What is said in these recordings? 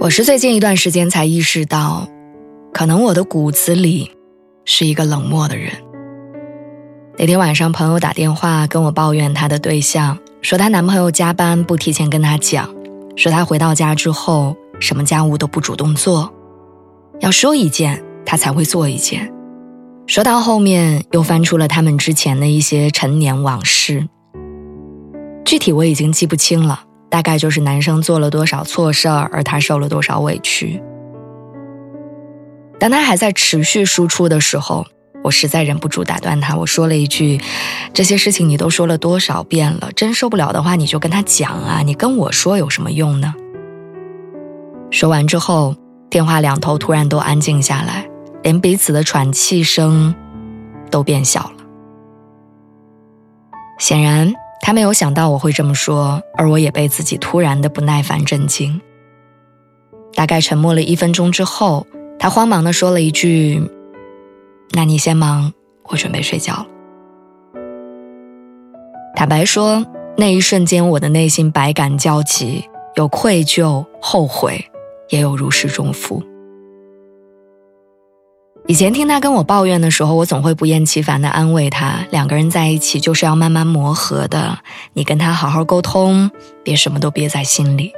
我是最近一段时间才意识到，可能我的骨子里是一个冷漠的人。那天晚上，朋友打电话跟我抱怨她的对象，说她男朋友加班不提前跟她讲，说她回到家之后什么家务都不主动做，要说一件他才会做一件。说到后面又翻出了他们之前的一些陈年往事，具体我已经记不清了。大概就是男生做了多少错事儿，而他受了多少委屈。当他还在持续输出的时候，我实在忍不住打断他，我说了一句：“这些事情你都说了多少遍了？真受不了的话，你就跟他讲啊！你跟我说有什么用呢？”说完之后，电话两头突然都安静下来，连彼此的喘气声都变小了。显然。他没有想到我会这么说，而我也被自己突然的不耐烦震惊。大概沉默了一分钟之后，他慌忙的说了一句：“那你先忙，我准备睡觉了。”坦白说，那一瞬间我的内心百感交集，有愧疚、后悔，也有如释重负。以前听他跟我抱怨的时候，我总会不厌其烦地安慰他：两个人在一起就是要慢慢磨合的，你跟他好好沟通，别什么都憋在心里。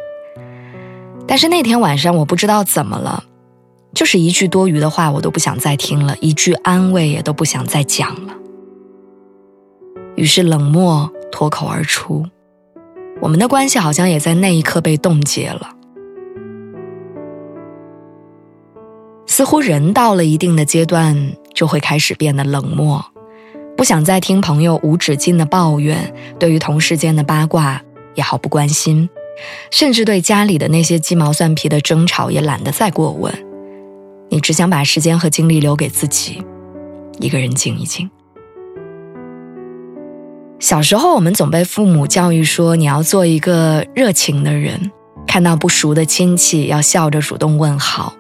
但是那天晚上，我不知道怎么了，就是一句多余的话我都不想再听了，一句安慰也都不想再讲了。于是冷漠脱口而出，我们的关系好像也在那一刻被冻结了。似乎人到了一定的阶段，就会开始变得冷漠，不想再听朋友无止境的抱怨，对于同事间的八卦也毫不关心，甚至对家里的那些鸡毛蒜皮的争吵也懒得再过问。你只想把时间和精力留给自己，一个人静一静。小时候，我们总被父母教育说，你要做一个热情的人，看到不熟的亲戚要笑着主动问好。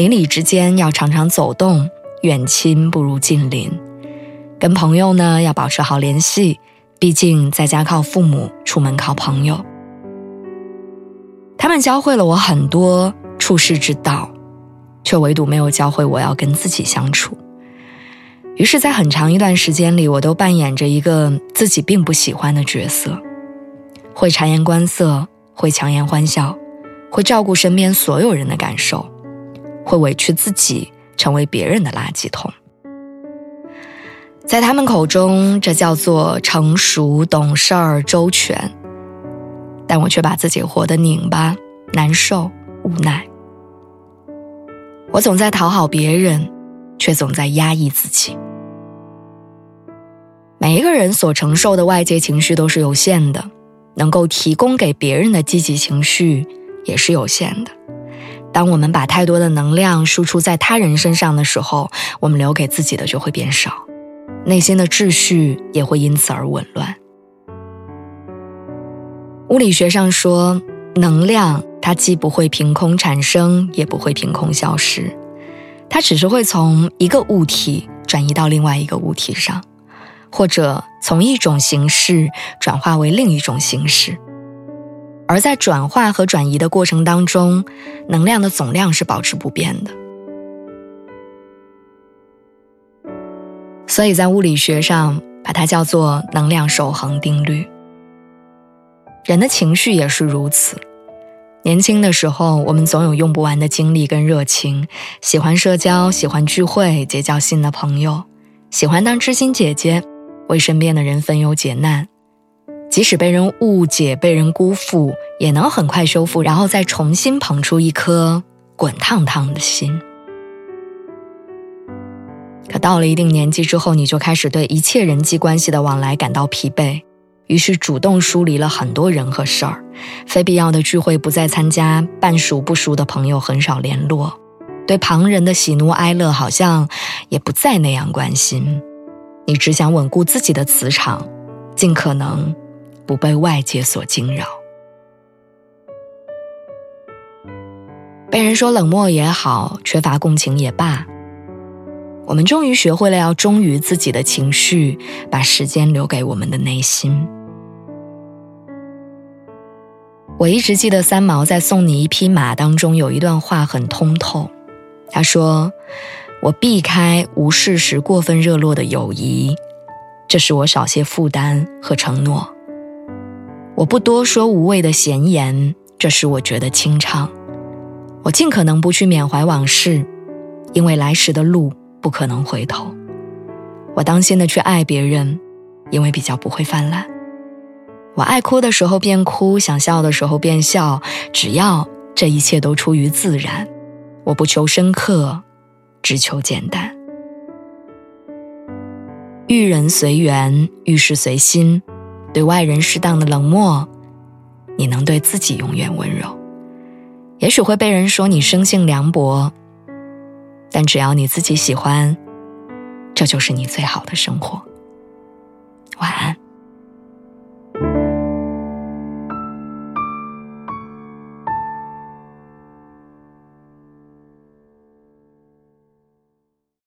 邻里之间要常常走动，远亲不如近邻。跟朋友呢要保持好联系，毕竟在家靠父母，出门靠朋友。他们教会了我很多处世之道，却唯独没有教会我要跟自己相处。于是，在很长一段时间里，我都扮演着一个自己并不喜欢的角色，会察言观色，会强颜欢笑，会照顾身边所有人的感受。会委屈自己，成为别人的垃圾桶。在他们口中，这叫做成熟、懂事儿、周全。但我却把自己活得拧巴、难受、无奈。我总在讨好别人，却总在压抑自己。每一个人所承受的外界情绪都是有限的，能够提供给别人的积极情绪也是有限的。当我们把太多的能量输出在他人身上的时候，我们留给自己的就会变少，内心的秩序也会因此而紊乱。物理学上说，能量它既不会凭空产生，也不会凭空消失，它只是会从一个物体转移到另外一个物体上，或者从一种形式转化为另一种形式。而在转化和转移的过程当中，能量的总量是保持不变的。所以在物理学上，把它叫做能量守恒定律。人的情绪也是如此。年轻的时候，我们总有用不完的精力跟热情，喜欢社交，喜欢聚会，结交新的朋友，喜欢当知心姐姐，为身边的人分忧解难。即使被人误解、被人辜负，也能很快修复，然后再重新捧出一颗滚烫烫的心。可到了一定年纪之后，你就开始对一切人际关系的往来感到疲惫，于是主动疏离了很多人和事儿，非必要的聚会不再参加，半熟不熟的朋友很少联络，对旁人的喜怒哀乐好像也不再那样关心。你只想稳固自己的磁场，尽可能不被外界所惊扰。被人说冷漠也好，缺乏共情也罢，我们终于学会了要忠于自己的情绪，把时间留给我们的内心。我一直记得三毛在《送你一匹马》当中有一段话很通透，他说：“我避开无事时过分热络的友谊，这使我少些负担和承诺。我不多说无谓的闲言，这使我觉得清畅。”我尽可能不去缅怀往事，因为来时的路不可能回头。我当心的去爱别人，因为比较不会泛滥。我爱哭的时候便哭，想笑的时候便笑，只要这一切都出于自然。我不求深刻，只求简单。遇人随缘，遇事随心。对外人适当的冷漠，你能对自己永远温柔。也许会被人说你生性凉薄，但只要你自己喜欢，这就是你最好的生活。